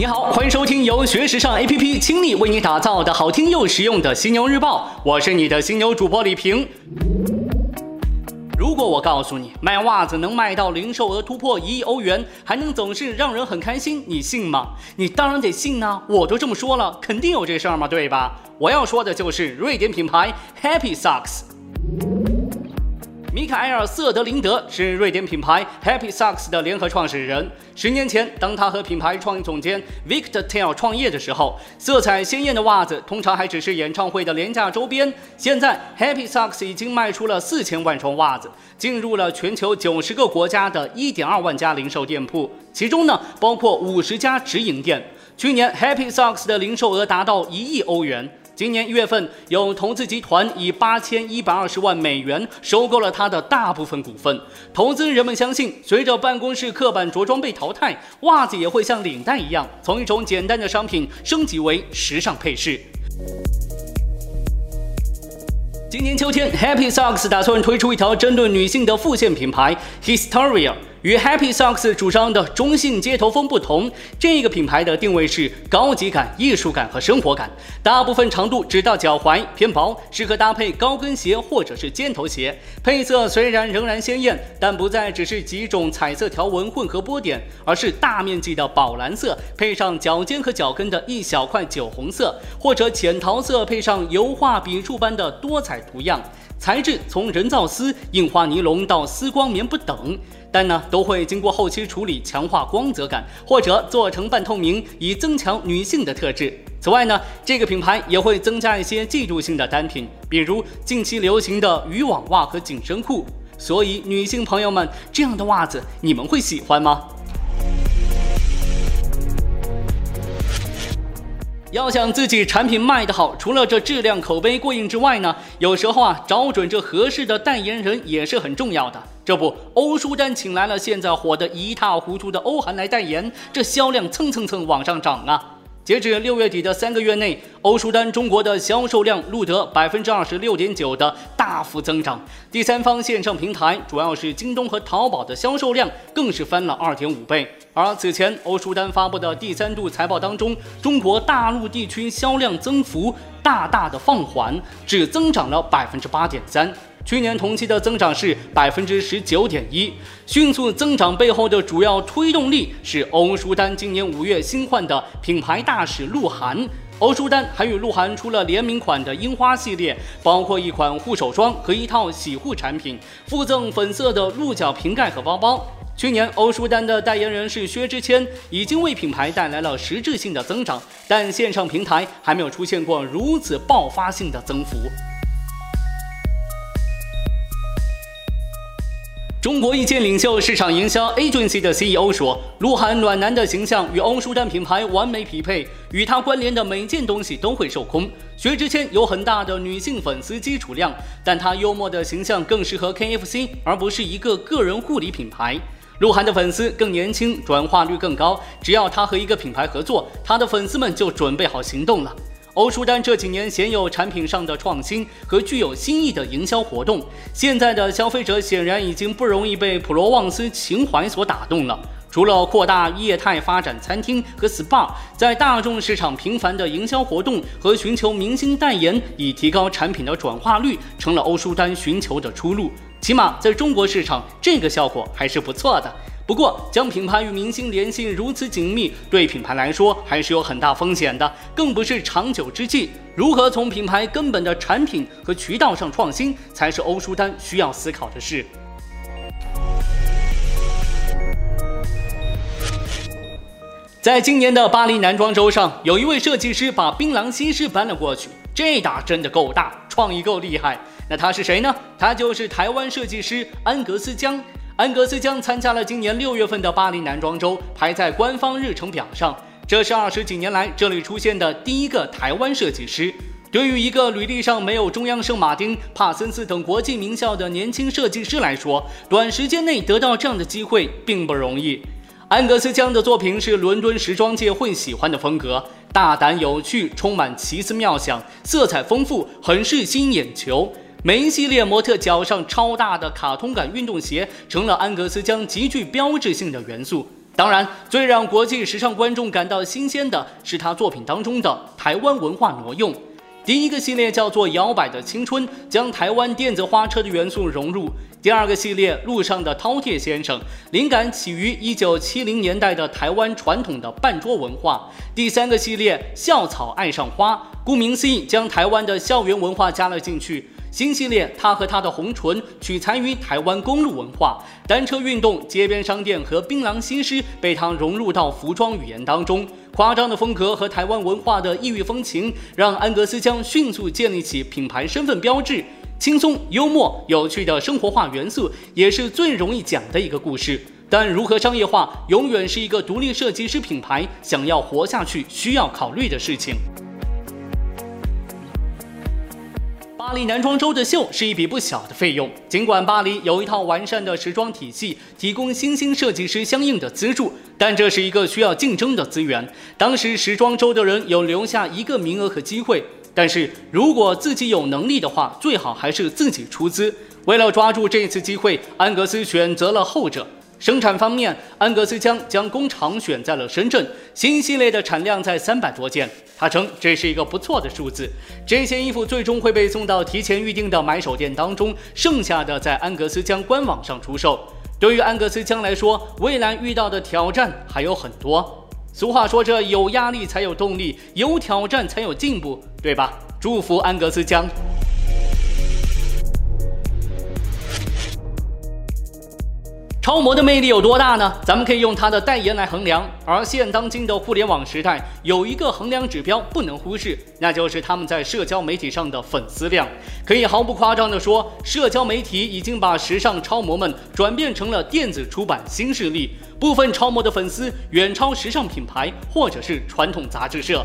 你好，欢迎收听由学时尚 APP 倾力为你打造的好听又实用的犀牛日报，我是你的犀牛主播李平。如果我告诉你卖袜子能卖到零售额突破一亿欧元，还能总是让人很开心，你信吗？你当然得信呐！我都这么说了，肯定有这事儿嘛，对吧？我要说的就是瑞典品牌 Happy Socks。米凯埃尔·瑟德林德是瑞典品牌 Happy Socks 的联合创始人。十年前，当他和品牌创意总监 Victor Tell 创业的时候，色彩鲜艳的袜子通常还只是演唱会的廉价周边。现在，Happy Socks 已经卖出了四千万双袜子，进入了全球九十个国家的一点二万家零售店铺，其中呢，包括五十家直营店。去年，Happy Socks 的零售额达到一亿欧元。今年一月份，有投资集团以八千一百二十万美元收购了它的大部分股份。投资人们相信，随着办公室刻板着装被淘汰，袜子也会像领带一样，从一种简单的商品升级为时尚配饰。今年秋天，Happy Socks 打算推出一条针对女性的副线品牌 Historia。与 Happy Socks 主张的中性街头风不同，这个品牌的定位是高级感、艺术感和生活感。大部分长度只到脚踝，偏薄，适合搭配高跟鞋或者是尖头鞋。配色虽然仍然鲜艳，但不再只是几种彩色条纹混合波点，而是大面积的宝蓝色，配上脚尖和脚跟的一小块酒红色，或者浅桃色配上油画笔触般的多彩图样。材质从人造丝、印花尼龙到丝光棉不等。但呢，都会经过后期处理，强化光泽感，或者做成半透明，以增强女性的特质。此外呢，这个品牌也会增加一些技术性的单品，比如近期流行的渔网袜和紧身裤。所以，女性朋友们，这样的袜子你们会喜欢吗？要想自己产品卖得好，除了这质量口碑过硬之外呢，有时候啊，找准这合适的代言人也是很重要的。这不，欧舒丹请来了现在火得一塌糊涂的欧韩来代言，这销量蹭蹭蹭往上涨啊！截止六月底的三个月内，欧舒丹中国的销售量录得百分之二十六点九的大幅增长。第三方线上平台，主要是京东和淘宝的销售量更是翻了二点五倍。而此前欧舒丹发布的第三度财报当中，中国大陆地区销量增幅大大的放缓，只增长了百分之八点三。去年同期的增长是百分之十九点一，迅速增长背后的主要推动力是欧舒丹今年五月新换的品牌大使鹿晗。欧舒丹还与鹿晗出了联名款的樱花系列，包括一款护手霜和一套洗护产品，附赠粉色的鹿角瓶盖和包包。去年欧舒丹的代言人是薛之谦，已经为品牌带来了实质性的增长，但线上平台还没有出现过如此爆发性的增幅。中国意见领袖市场营销 Agency 的 CEO 说：“鹿晗暖男的形象与欧舒丹品牌完美匹配，与他关联的每件东西都会售空。薛之谦有很大的女性粉丝基础量，但他幽默的形象更适合 KFC，而不是一个个人护理品牌。鹿晗的粉丝更年轻，转化率更高，只要他和一个品牌合作，他的粉丝们就准备好行动了。”欧舒丹这几年鲜有产品上的创新和具有新意的营销活动，现在的消费者显然已经不容易被普罗旺斯情怀所打动了。除了扩大业态发展餐厅和 SPA，在大众市场频繁的营销活动和寻求明星代言，以提高产品的转化率，成了欧舒丹寻求的出路。起码在中国市场，这个效果还是不错的。不过，将品牌与明星联系如此紧密，对品牌来说还是有很大风险的，更不是长久之计。如何从品牌根本的产品和渠道上创新，才是欧舒丹需要思考的事。在今年的巴黎男装周上，有一位设计师把槟榔西施搬了过去，这打真的够大，创意够厉害。那他是谁呢？他就是台湾设计师安格斯江。安格斯将参加了今年六月份的巴黎男装周，排在官方日程表上。这是二十几年来这里出现的第一个台湾设计师。对于一个履历上没有中央圣马丁、帕森斯等国际名校的年轻设计师来说，短时间内得到这样的机会并不容易。安格斯江的作品是伦敦时装界会喜欢的风格，大胆有趣，充满奇思妙想，色彩丰富，很是吸引眼球。每一系列模特脚上超大的卡通感运动鞋，成了安格斯江极具标志性的元素。当然，最让国际时尚观众感到新鲜的是他作品当中的台湾文化挪用。第一个系列叫做《摇摆的青春》，将台湾电子花车的元素融入；第二个系列《路上的饕餮先生》，灵感起于1970年代的台湾传统的半桌文化；第三个系列《校草爱上花》，顾名思义，将台湾的校园文化加了进去。新系列，他和他的红唇取材于台湾公路文化，单车运动、街边商店和槟榔西施被他融入到服装语言当中。夸张的风格和台湾文化的异域风情，让安格斯将迅速建立起品牌身份标志。轻松、幽默、有趣的生活化元素，也是最容易讲的一个故事。但如何商业化，永远是一个独立设计师品牌想要活下去需要考虑的事情。巴黎男装周的秀是一笔不小的费用。尽管巴黎有一套完善的时装体系，提供新兴设计师相应的资助，但这是一个需要竞争的资源。当时时装周的人有留下一个名额和机会，但是如果自己有能力的话，最好还是自己出资。为了抓住这次机会，安格斯选择了后者。生产方面，安格斯将将工厂选在了深圳，新系列的产量在三百多件。他称这是一个不错的数字。这些衣服最终会被送到提前预定的买手店当中，剩下的在安格斯将官网上出售。对于安格斯将来说，未来遇到的挑战还有很多。俗话说：“这有压力才有动力，有挑战才有进步，对吧？”祝福安格斯将。超模的魅力有多大呢？咱们可以用它的代言来衡量。而现当今的互联网时代，有一个衡量指标不能忽视，那就是他们在社交媒体上的粉丝量。可以毫不夸张地说，社交媒体已经把时尚超模们转变成了电子出版新势力。部分超模的粉丝远超时尚品牌或者是传统杂志社。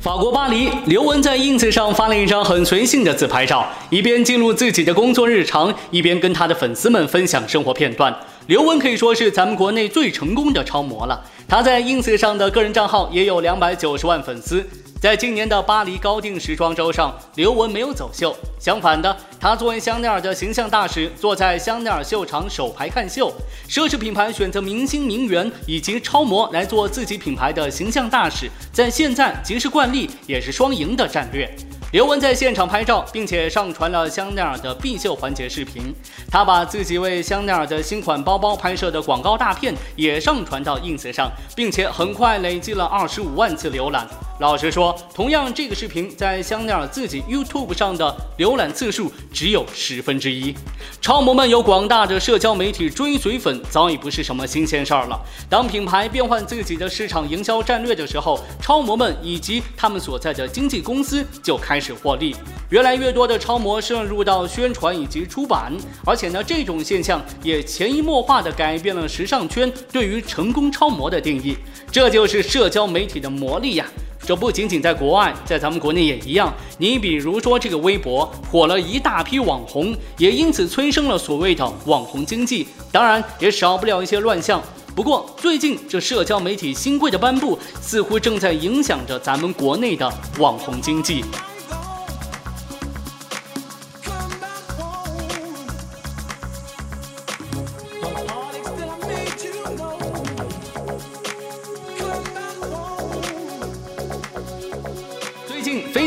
法国巴黎，刘雯在 ins 上发了一张很随性的自拍照，一边记录自己的工作日常，一边跟她的粉丝们分享生活片段。刘雯可以说是咱们国内最成功的超模了，她在 ins 上的个人账号也有两百九十万粉丝。在今年的巴黎高定时装周上，刘雯没有走秀，相反的，她作为香奈儿的形象大使，坐在香奈儿秀场首排看秀。奢侈品牌选择明星名媛以及超模来做自己品牌的形象大使，在现在即是惯例，也是双赢的战略。刘雯在现场拍照，并且上传了香奈儿的必秀环节视频。她把自己为香奈儿的新款包包拍摄的广告大片也上传到 ins 上，并且很快累计了二十五万次浏览。老实说，同样这个视频在香奈儿自己 YouTube 上的浏览次数只有十分之一。超模们有广大的社交媒体追随粉，早已不是什么新鲜事儿了。当品牌变换自己的市场营销战略的时候，超模们以及他们所在的经纪公司就开。始获利，越来越多的超模渗入到宣传以及出版，而且呢，这种现象也潜移默化地改变了时尚圈对于成功超模的定义。这就是社交媒体的魔力呀！这不仅仅在国外，在咱们国内也一样。你比如说，这个微博火了一大批网红，也因此催生了所谓的网红经济。当然，也少不了一些乱象。不过，最近这社交媒体新规的颁布，似乎正在影响着咱们国内的网红经济。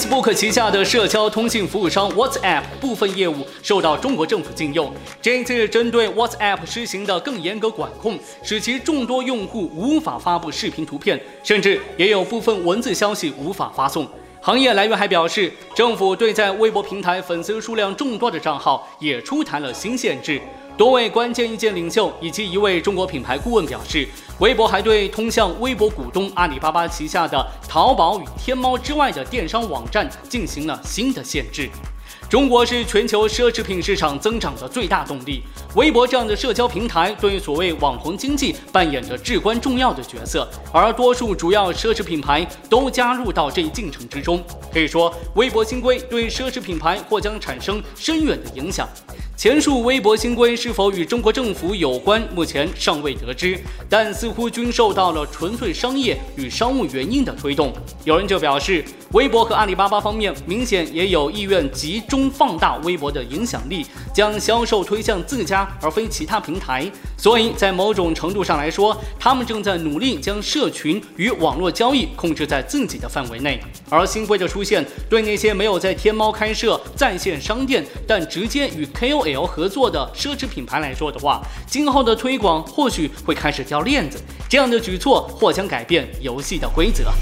Facebook 旗下的社交通信服务商 WhatsApp 部分业务受到中国政府禁用。这次针对 WhatsApp 施行的更严格管控，使其众多用户无法发布视频、图片，甚至也有部分文字消息无法发送。行业来源还表示，政府对在微博平台粉丝数量众多的账号也出台了新限制。多位关键意见领袖以及一位中国品牌顾问表示，微博还对通向微博股东阿里巴巴旗下的淘宝与天猫之外的电商网站进行了新的限制。中国是全球奢侈品市场增长的最大动力，微博这样的社交平台对所谓网红经济扮演着至关重要的角色，而多数主要奢侈品牌都加入到这一进程之中。可以说，微博新规对奢侈品牌或将产生深远的影响。前述微博新规是否与中国政府有关，目前尚未得知，但似乎均受到了纯粹商业与商务原因的推动。有人就表示，微博和阿里巴巴方面明显也有意愿集中放大微博的影响力，将销售推向自家而非其他平台。所以在某种程度上来说，他们正在努力将社群与网络交易控制在自己的范围内。而新规的出现，对那些没有在天猫开设在线商店，但直接与 KOL 合作的奢侈品牌来说的话，今后的推广或许会开始掉链子。这样的举措或将改变游戏的规则。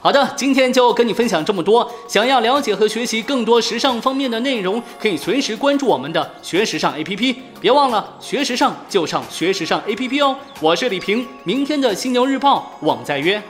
好的，今天就跟你分享这么多。想要了解和学习更多时尚方面的内容，可以随时关注我们的学时尚 APP。别忘了学时尚就上学时尚 APP 哦。我是李平，明天的新牛日报，网再约。